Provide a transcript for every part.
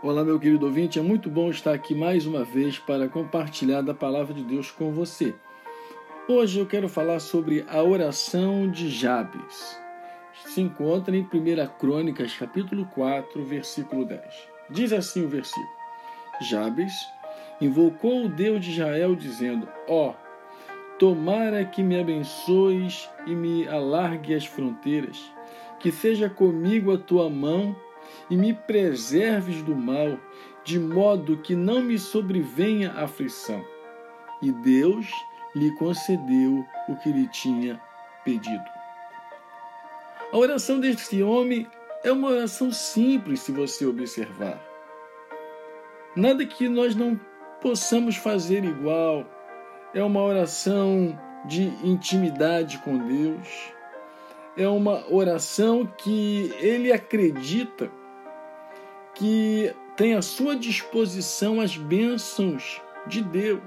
Olá, meu querido ouvinte, é muito bom estar aqui mais uma vez para compartilhar da palavra de Deus com você. Hoje eu quero falar sobre a oração de Jabes. Se encontra em 1 Crônicas, capítulo 4, versículo 10. Diz assim o versículo: Jabes invocou o Deus de Israel, dizendo: Ó, oh, tomara que me abençoes e me alargue as fronteiras, que seja comigo a tua mão e me preserves do mal, de modo que não me sobrevenha aflição. E Deus lhe concedeu o que lhe tinha pedido. A oração deste homem é uma oração simples, se você observar. Nada que nós não possamos fazer igual. É uma oração de intimidade com Deus. É uma oração que ele acredita que tem à sua disposição as bênçãos de Deus.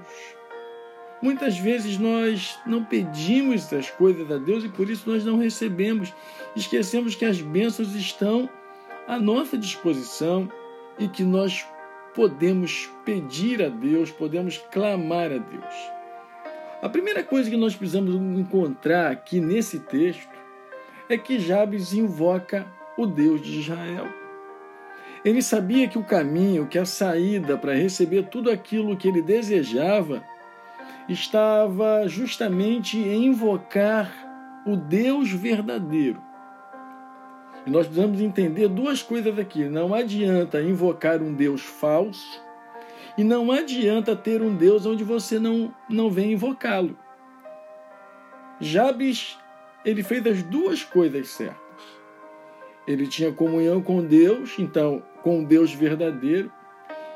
Muitas vezes nós não pedimos as coisas a Deus e por isso nós não recebemos. Esquecemos que as bênçãos estão à nossa disposição e que nós podemos pedir a Deus, podemos clamar a Deus. A primeira coisa que nós precisamos encontrar aqui nesse texto é que Jabes invoca o Deus de Israel. Ele sabia que o caminho, que a saída para receber tudo aquilo que ele desejava, estava justamente em invocar o Deus verdadeiro. E nós precisamos entender duas coisas aqui. Não adianta invocar um Deus falso e não adianta ter um Deus onde você não, não vem invocá-lo. Jabes, ele fez as duas coisas certas. Ele tinha comunhão com Deus, então com o Deus verdadeiro,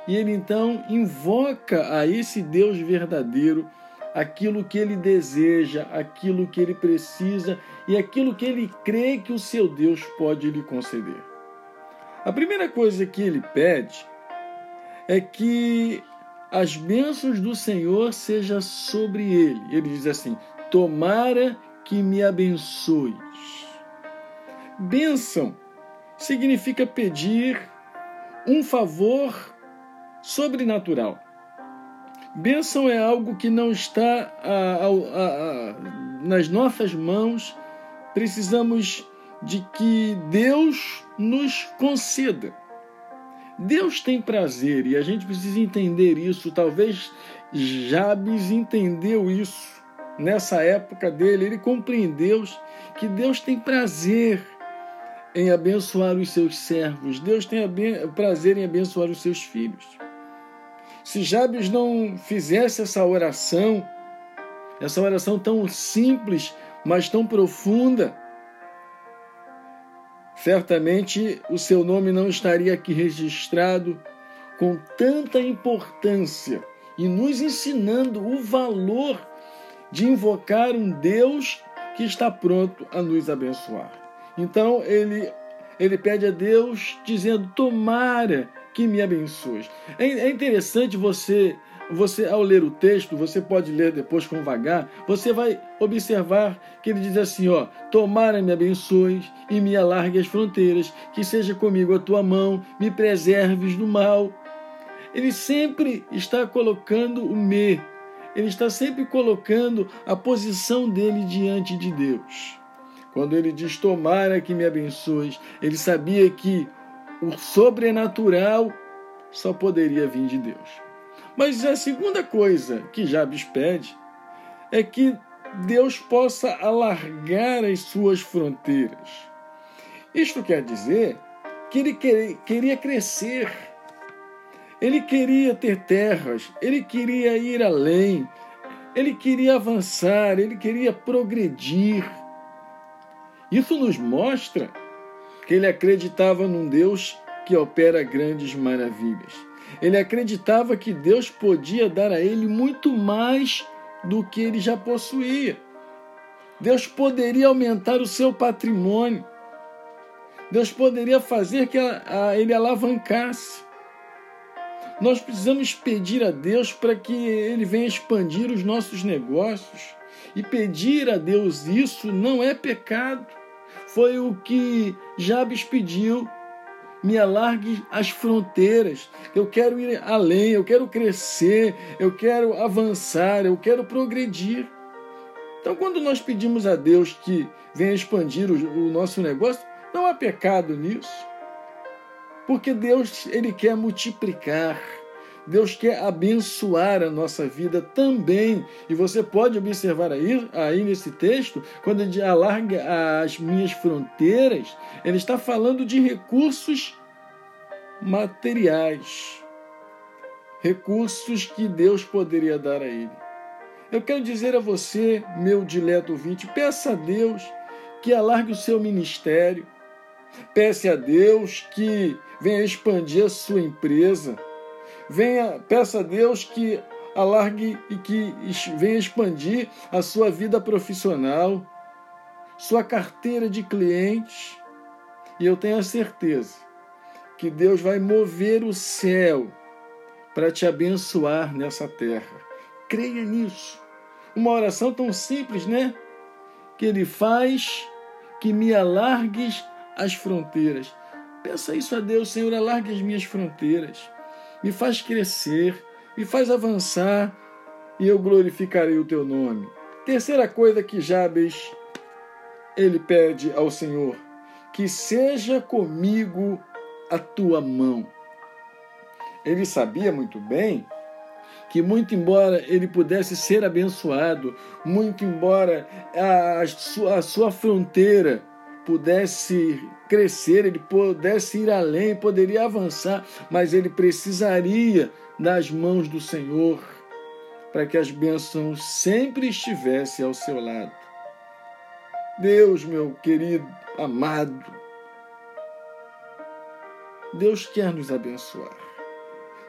e ele então invoca a esse Deus verdadeiro aquilo que ele deseja, aquilo que ele precisa e aquilo que ele crê que o seu Deus pode lhe conceder. A primeira coisa que ele pede é que as bênçãos do Senhor sejam sobre ele. Ele diz assim: Tomara que me abençoes. Bênção significa pedir um favor sobrenatural. Bênção é algo que não está a, a, a, nas nossas mãos. Precisamos de que Deus nos conceda. Deus tem prazer e a gente precisa entender isso. Talvez Jabes entendeu isso nessa época dele. Ele compreendeu que Deus tem prazer em abençoar os seus servos. Deus tem prazer em abençoar os seus filhos. Se Jabes não fizesse essa oração, essa oração tão simples, mas tão profunda, certamente o seu nome não estaria aqui registrado com tanta importância e nos ensinando o valor de invocar um Deus que está pronto a nos abençoar. Então ele, ele pede a Deus dizendo: Tomara que me abençoe. É, é interessante você você ao ler o texto, você pode ler depois com vagar, você vai observar que ele diz assim, ó: "Tomara me abençoes e me alargue as fronteiras, que seja comigo a tua mão, me preserves do mal". Ele sempre está colocando o me, ele está sempre colocando a posição dele diante de Deus. Quando ele diz tomara que me abençoes, ele sabia que o sobrenatural só poderia vir de Deus. Mas a segunda coisa que Jabes pede é que Deus possa alargar as suas fronteiras. Isto quer dizer que ele queria crescer, ele queria ter terras, ele queria ir além, ele queria avançar, ele queria progredir. Isso nos mostra que ele acreditava num Deus que opera grandes maravilhas. Ele acreditava que Deus podia dar a ele muito mais do que ele já possuía. Deus poderia aumentar o seu patrimônio. Deus poderia fazer que ele alavancasse. Nós precisamos pedir a Deus para que ele venha expandir os nossos negócios. E pedir a Deus isso não é pecado. Foi o que Jabes pediu. me alargue as fronteiras. Eu quero ir além, eu quero crescer, eu quero avançar, eu quero progredir. Então, quando nós pedimos a Deus que venha expandir o, nosso negócio, não há pecado nisso. Porque Deus, ele quer multiplicar. Deus quer abençoar a nossa vida também. E você pode observar aí, aí nesse texto, quando ele alarga as minhas fronteiras, ele está falando de recursos materiais. Recursos que Deus poderia dar a ele. Eu quero dizer a você, meu dileto ouvinte, peça a Deus que alargue o seu ministério. Peça a Deus que venha expandir a sua empresa venha, peça a Deus que alargue e que venha expandir a sua vida profissional, sua carteira de clientes. E eu tenho a certeza que Deus vai mover o céu para te abençoar nessa terra. Creia nisso. Uma oração tão simples, né? Que Ele faz que me alargues as fronteiras. Peça isso a Deus, Senhor, alargue as minhas fronteiras me faz crescer, me faz avançar e eu glorificarei o teu nome. Terceira coisa que Jabes ele pede ao Senhor, que seja comigo a tua mão. Ele sabia muito bem que, muito embora ele pudesse ser abençoado, muito embora a sua, a sua fronteira pudesse crescer, ele pudesse ir além, poderia avançar, mas ele precisaria das mãos do Senhor para que as bênçãos sempre estivessem ao seu lado. Deus, meu querido, amado, Deus quer nos abençoar.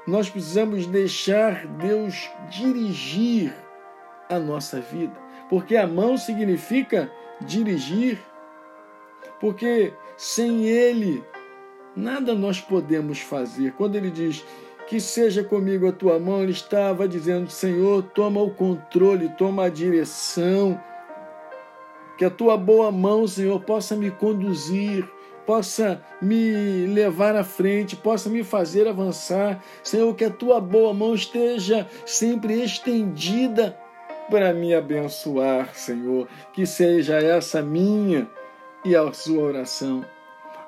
Nós precisamos deixar Deus dirigir a nossa vida, porque a mão significa dirigir porque sem Ele nada nós podemos fazer. Quando ele diz que seja comigo a tua mão, ele estava dizendo: Senhor, toma o controle, toma a direção. Que a tua boa mão, Senhor, possa me conduzir, possa me levar à frente, possa me fazer avançar. Senhor, que a tua boa mão esteja sempre estendida para me abençoar, Senhor. Que seja essa minha e a sua oração.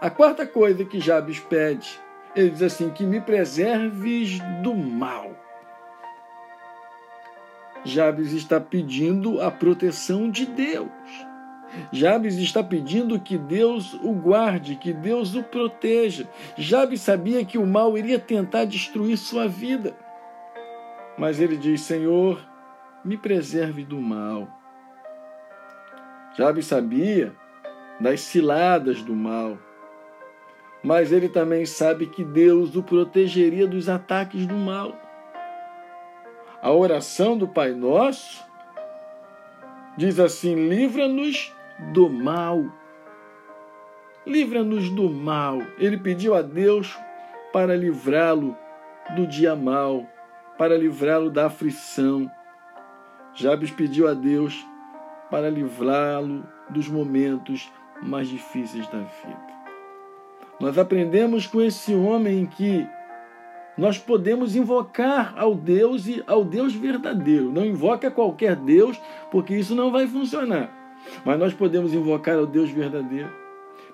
A quarta coisa que Jabes pede, ele diz assim: que me preserves do mal. Jabes está pedindo a proteção de Deus. Jabes está pedindo que Deus o guarde, que Deus o proteja. Jabes sabia que o mal iria tentar destruir sua vida. Mas ele diz: Senhor, me preserve do mal. Jabes sabia das ciladas do mal. Mas ele também sabe que Deus o protegeria dos ataques do mal. A oração do Pai Nosso diz assim: livra-nos do mal. Livra-nos do mal. Ele pediu a Deus para livrá-lo do dia mal, para livrá-lo da aflição. Jabes pediu a Deus para livrá-lo dos momentos mais difíceis da vida. Nós aprendemos com esse homem que nós podemos invocar ao Deus e ao Deus verdadeiro. Não invoca qualquer Deus, porque isso não vai funcionar. Mas nós podemos invocar ao Deus verdadeiro,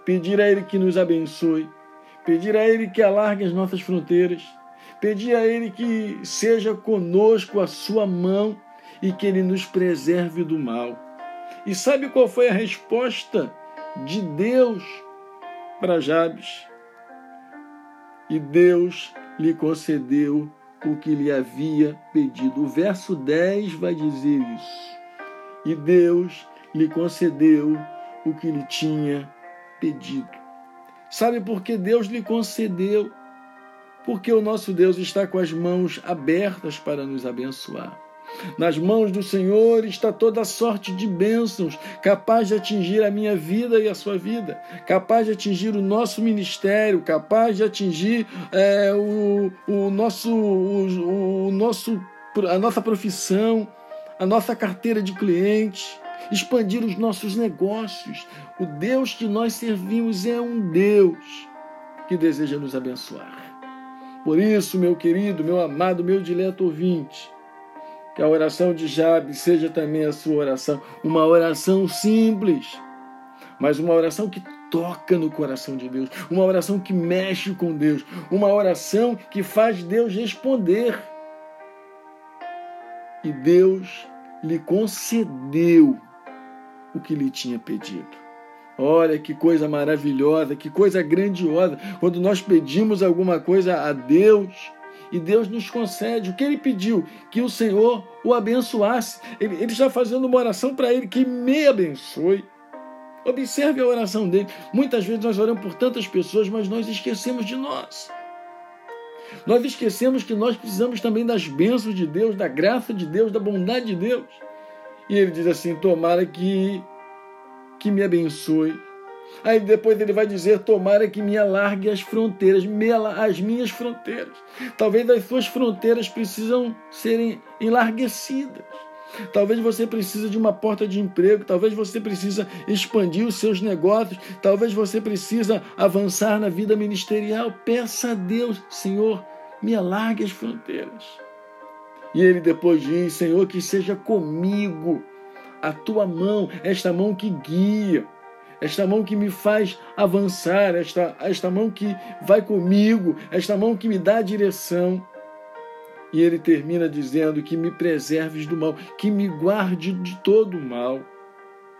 pedir a Ele que nos abençoe, pedir a Ele que alargue as nossas fronteiras, pedir a Ele que seja conosco a sua mão e que Ele nos preserve do mal. E sabe qual foi a resposta de Deus para Jabes. E Deus lhe concedeu o que lhe havia pedido. O verso 10 vai dizer isso. E Deus lhe concedeu o que lhe tinha pedido. Sabe por que Deus lhe concedeu? Porque o nosso Deus está com as mãos abertas para nos abençoar. Nas mãos do Senhor está toda sorte de bênçãos, capaz de atingir a minha vida e a sua vida, capaz de atingir o nosso ministério, capaz de atingir é, o, o, nosso, o, o nosso, a nossa profissão, a nossa carteira de clientes, expandir os nossos negócios. O Deus que nós servimos é um Deus que deseja nos abençoar. Por isso, meu querido, meu amado, meu dileto ouvinte, que a oração de Jabes seja também a sua oração, uma oração simples, mas uma oração que toca no coração de Deus, uma oração que mexe com Deus, uma oração que faz Deus responder. E Deus lhe concedeu o que lhe tinha pedido. Olha que coisa maravilhosa, que coisa grandiosa. Quando nós pedimos alguma coisa a Deus e Deus nos concede o que ele pediu, que o Senhor o abençoasse. Ele, ele está fazendo uma oração para ele, que me abençoe. Observe a oração dele. Muitas vezes nós oramos por tantas pessoas, mas nós esquecemos de nós. Nós esquecemos que nós precisamos também das bênçãos de Deus, da graça de Deus, da bondade de Deus. E ele diz assim: Tomara que, que me abençoe. Aí depois ele vai dizer: Tomara que me alargue as fronteiras, as minhas fronteiras. Talvez as suas fronteiras precisam serem enlarguecidas. Talvez você precise de uma porta de emprego, talvez você precisa expandir os seus negócios, talvez você precisa avançar na vida ministerial. Peça a Deus, Senhor, me alargue as fronteiras. E ele depois diz: Senhor, que seja comigo a tua mão, esta mão que guia, esta mão que me faz avançar, esta, esta mão que vai comigo, esta mão que me dá a direção. E ele termina dizendo que me preserves do mal, que me guarde de todo o mal,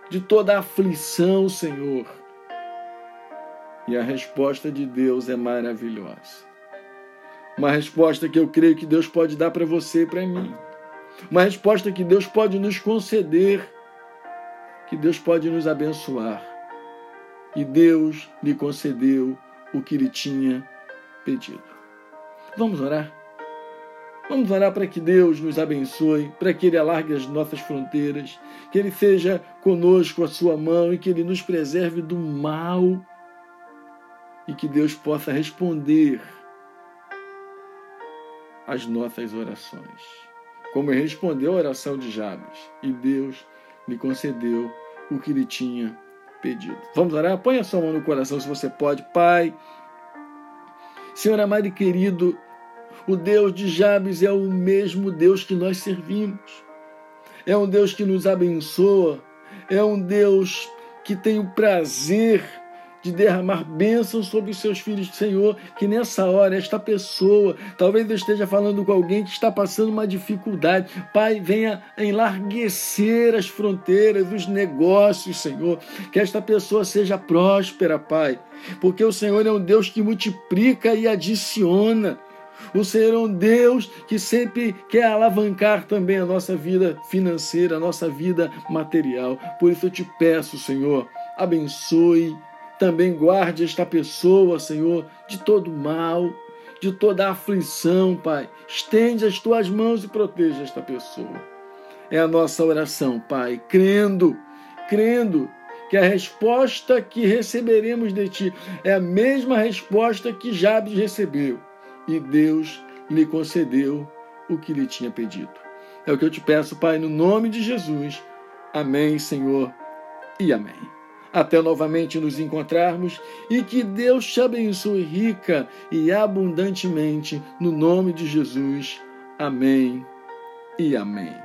de toda a aflição, Senhor. E a resposta de Deus é maravilhosa. Uma resposta que eu creio que Deus pode dar para você e para mim. Uma resposta que Deus pode nos conceder, que Deus pode nos abençoar. E Deus lhe concedeu o que lhe tinha pedido. Vamos orar? Vamos orar para que Deus nos abençoe, para que Ele alargue as nossas fronteiras, que Ele seja conosco a sua mão e que Ele nos preserve do mal e que Deus possa responder às nossas orações. Como respondeu a oração de Jabes e Deus lhe concedeu o que lhe tinha pedido. Vamos orar? Põe a sua mão no coração se você pode. Pai, Senhor amado e querido, o Deus de Jabes é o mesmo Deus que nós servimos. É um Deus que nos abençoa. É um Deus que tem o prazer de derramar bênçãos sobre os seus filhos, Senhor, que nessa hora, esta pessoa, talvez eu esteja falando com alguém que está passando uma dificuldade. Pai, venha enlarguecer as fronteiras, os negócios, Senhor, que esta pessoa seja próspera, Pai, porque o Senhor é um Deus que multiplica e adiciona. O Senhor é um Deus que sempre quer alavancar também a nossa vida financeira, a nossa vida material. Por isso eu te peço, Senhor, abençoe, também guarde esta pessoa, Senhor, de todo mal, de toda aflição, Pai. Estende as tuas mãos e proteja esta pessoa. É a nossa oração, Pai, crendo, crendo que a resposta que receberemos de Ti é a mesma resposta que Jabes recebeu e Deus lhe concedeu o que lhe tinha pedido. É o que eu te peço, Pai, no nome de Jesus. Amém, Senhor, e amém. Até novamente nos encontrarmos e que Deus te abençoe rica e abundantemente, no nome de Jesus. Amém e amém.